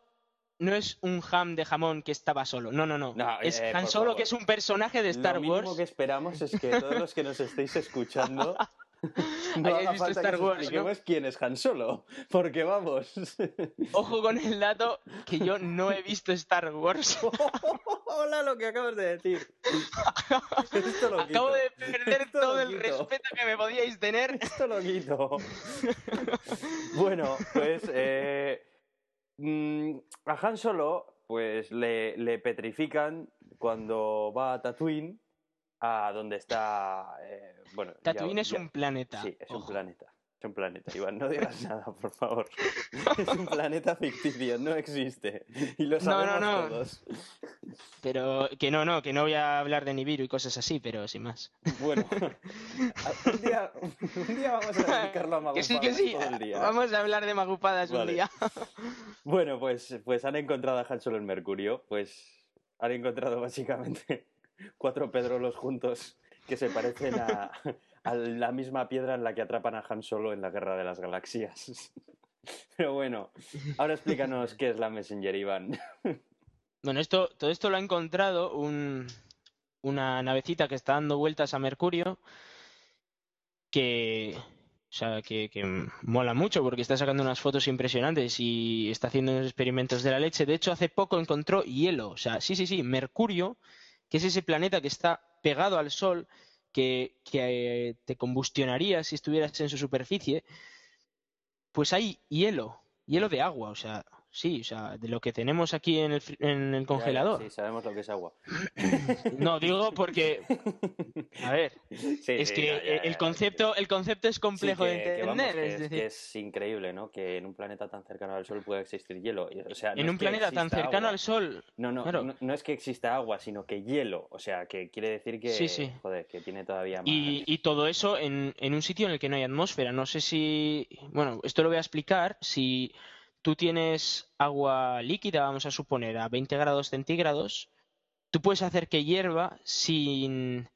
no es un ham de jamón que estaba solo. No, no, no. es eh, Han Solo que es un personaje de Star Wars. Lo mínimo que esperamos es que todos los que nos estéis escuchando no haga falta Star que Wars, quién es Han Solo, porque vamos. Ojo con el dato que yo no he visto Star Wars. Hola, lo que acabas de decir. Acabo de perder todo el respeto que me podíais tener. Esto lo quito. bueno, pues eh, mm, a Han Solo pues le, le petrifican cuando va a Tatooine a donde está. Eh, bueno, Tatooine es un planeta. Sí, es un planeta. Es un planeta, Iván, no digas nada, por favor. es un planeta ficticio, no existe. Y lo sabemos no, no, no. todos. Pero que no, no, que no voy a hablar de Nibiru y cosas así, pero sin más. Bueno, un día, un día vamos a dedicarlo a magupadas. Que sí, que sí. Vamos a hablar de magupadas un día. bueno, pues, pues han encontrado a Han Solo en Mercurio. Pues han encontrado básicamente cuatro Pedrolos juntos que se parecen a, la misma piedra en la que atrapan a Han Solo en la Guerra de las Galaxias. Pero bueno, ahora explícanos qué es la Messenger, Iván. Bueno, esto, todo esto lo ha encontrado una navecita que está dando vueltas a Mercurio que, o sea, que, mola mucho porque está sacando unas fotos impresionantes y está haciendo unos experimentos de la leche. De hecho, hace poco encontró hielo. O sea, sí, sí, sí, Mercurio que es ese planeta que está pegado al Sol, que, que eh, te combustionaría si estuvieras en su superficie, pues hay hielo, hielo de agua, o sea, Sí, o sea, de lo que tenemos aquí en el, en el congelador. sí, sabemos lo que es agua. No, digo porque. A ver. es que el, concepto, el concepto es complejo de entender. es, decir... es, increíble, ¿no? Que en un planeta tan cercano al Sol pueda existir hielo. O sea, en un planeta tan cercano al Sol. No no, no, es que exista agua, sino que hielo. O sea, que quiere decir que. Sí, Joder, que tiene todavía más. Y, y todo eso en, en un sitio en el que no hay atmósfera. No sé si. Bueno, esto lo voy a explicar. Si tú tienes agua líquida, vamos a suponer, a 20 grados centígrados, tú puedes hacer que hierva sin,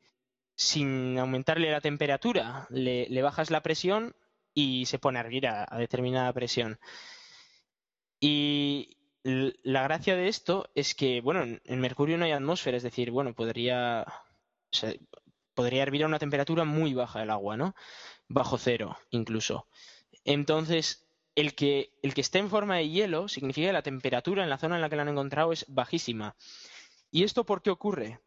sin aumentarle la temperatura. Le, bajas la presión y se pone a hervir a, determinada presión. Y la gracia de esto es que, bueno, en, Mercurio no hay atmósfera, es decir, bueno, podría, podría hervir a una temperatura muy baja el agua, ¿no? Bajo cero, incluso. Entonces, el que, el esté en forma de hielo significa que la temperatura en la zona en la que la han encontrado es bajísima. ¿Y esto por qué ocurre?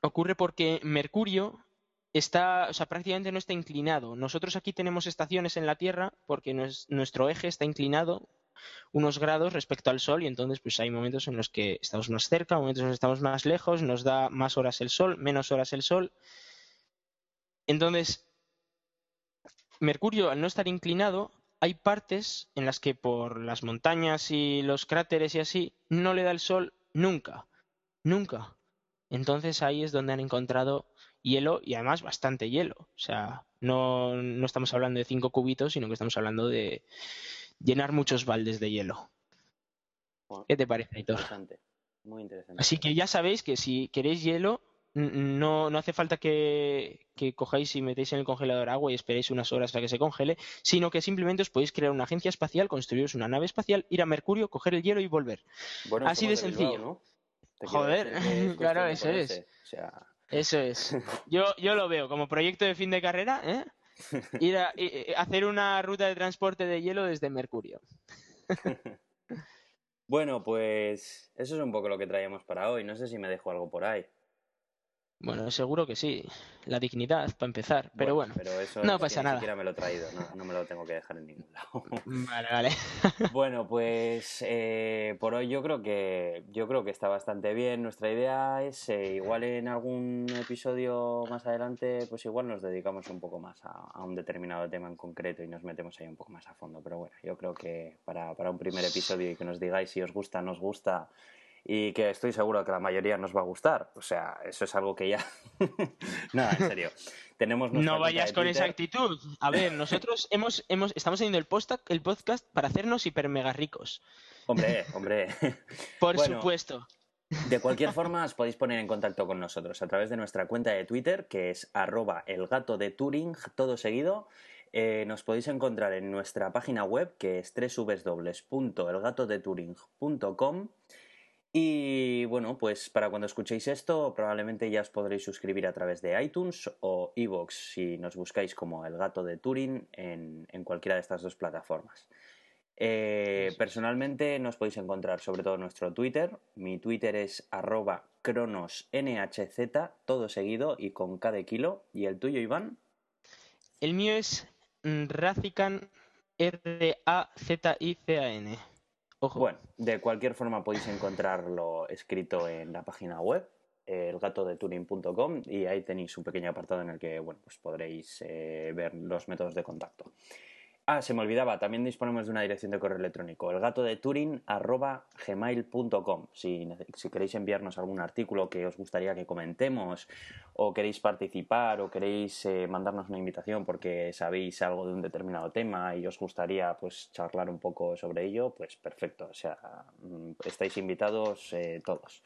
Ocurre porque Mercurio está, o sea, prácticamente no está inclinado. Nosotros aquí tenemos estaciones en la Tierra porque nuestro eje está inclinado unos grados respecto al Sol y entonces pues hay momentos en los que estamos más cerca, momentos en los que estamos más lejos, nos da más horas el Sol, menos horas el Sol. Entonces, Mercurio, al no estar inclinado, hay partes en las que por las montañas y los cráteres y así, no le da el Sol nunca, nunca. Entonces ahí es donde han encontrado hielo y además bastante hielo. O sea, no, no estamos hablando de cinco cubitos, sino que estamos hablando de llenar muchos baldes de hielo. ¿Qué te parece, Aitor? Interesante. Muy interesante. Así que ya sabéis que si queréis hielo, no, no hace falta que, que, cojáis y metéis en el congelador agua y esperéis unas horas para que se congele, sino que simplemente os podéis crear una agencia espacial, construiros una nave espacial, ir a Mercurio, coger el hielo y volver. Así de sencillo. Joder, claro, eso es. Eso es. Yo, yo lo veo como proyecto de fin de carrera, ¿eh? Ir a, hacer una ruta de transporte de hielo desde Mercurio. bueno, pues eso es un poco lo que traíamos para hoy. No sé si me dejo algo por ahí. Bueno, seguro que sí. La dignidad, para empezar. Pero bueno, pero eso no pasa nada. Ni siquiera me lo he traído, no, me lo tengo que dejar en ningún lado. Vale, vale. bueno, pues eh, por hoy yo creo que yo creo que está bastante bien. Nuestra idea es eh, igual en algún episodio más adelante, pues igual nos dedicamos un poco más a, un determinado tema en concreto y nos metemos ahí un poco más a fondo. Pero bueno, yo creo que para, para un primer episodio y que nos digáis si os gusta, nos gusta y que estoy seguro que la mayoría nos va a gustar. O sea, eso es algo que ya... Nada, en serio. Tenemos no vayas con esa actitud. A ver, nosotros hemos, hemos, estamos haciendo el, el podcast para hacernos hiper mega ricos. Hombre, hombre. Por supuesto. De cualquier forma, os podéis poner en contacto con nosotros a través de nuestra cuenta de Twitter, que es arroba el gato de Turing, todo seguido. Eh, nos podéis encontrar en nuestra página web, que es www.elgatodeturing.com y bueno, pues para cuando escuchéis esto, probablemente ya os podréis suscribir a través de iTunes o Evox si nos buscáis como el gato de Turing en, cualquiera de estas dos plataformas. Eh, personalmente nos podéis encontrar sobre todo en nuestro Twitter. Mi Twitter es arroba cronosnhz, todo seguido y con cada kilo. ¿Y el tuyo, Iván? El mío es Razican, R-A-Z-I-C-A-N. Bueno, de cualquier forma podéis encontrarlo escrito en la página web elgatodeturing.com y ahí tenéis un pequeño apartado en el que bueno, pues podréis eh, ver los métodos de contacto. Ah, se me olvidaba, también disponemos de una dirección de correo electrónico, elgatodeturing.gmail.com. Si, si queréis enviarnos algún artículo que os gustaría que comentemos, o queréis participar, o queréis eh, mandarnos una invitación porque sabéis algo de un determinado tema y os gustaría pues charlar un poco sobre ello, pues perfecto. O sea, mm, estáis invitados eh, todos.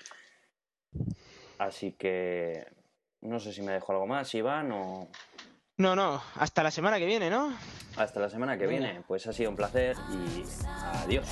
Así que no sé si me dejo algo más, Iván, o... No, no, hasta la semana que viene, ¿no? Hasta la semana que viene. Pues ha sido un placer y adiós.